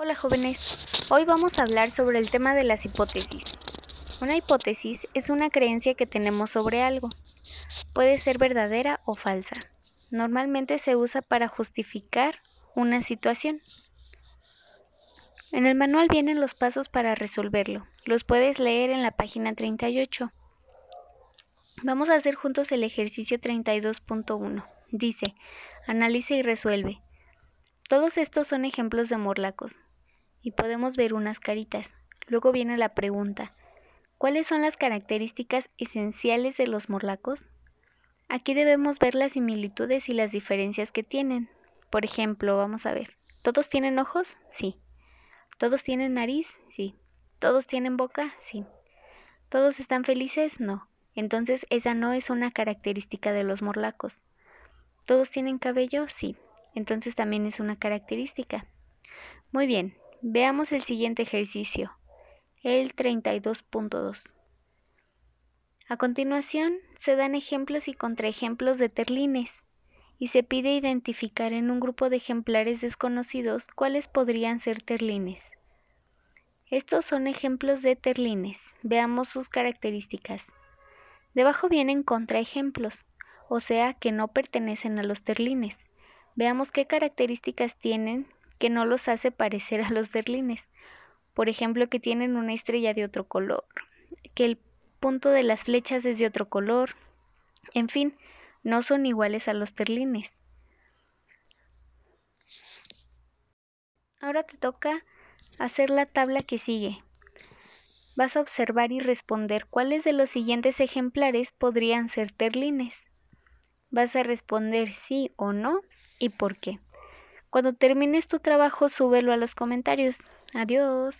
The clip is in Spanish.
Hola jóvenes, hoy vamos a hablar sobre el tema de las hipótesis. Una hipótesis es una creencia que tenemos sobre algo. Puede ser verdadera o falsa. Normalmente se usa para justificar una situación. En el manual vienen los pasos para resolverlo. Los puedes leer en la página 38. Vamos a hacer juntos el ejercicio 32.1. Dice, analiza y resuelve. Todos estos son ejemplos de morlacos. Y podemos ver unas caritas. Luego viene la pregunta. ¿Cuáles son las características esenciales de los morlacos? Aquí debemos ver las similitudes y las diferencias que tienen. Por ejemplo, vamos a ver. ¿Todos tienen ojos? Sí. ¿Todos tienen nariz? Sí. ¿Todos tienen boca? Sí. ¿Todos están felices? No. Entonces esa no es una característica de los morlacos. ¿Todos tienen cabello? Sí. Entonces también es una característica. Muy bien, veamos el siguiente ejercicio, el 32.2. A continuación, se dan ejemplos y contraejemplos de terlines, y se pide identificar en un grupo de ejemplares desconocidos cuáles podrían ser terlines. Estos son ejemplos de terlines. Veamos sus características. Debajo vienen contraejemplos, o sea que no pertenecen a los terlines. Veamos qué características tienen que no los hace parecer a los terlines. Por ejemplo, que tienen una estrella de otro color, que el punto de las flechas es de otro color. En fin, no son iguales a los terlines. Ahora te toca hacer la tabla que sigue. Vas a observar y responder cuáles de los siguientes ejemplares podrían ser terlines. Vas a responder sí o no y por qué. Cuando termines tu trabajo, súbelo a los comentarios. Adiós.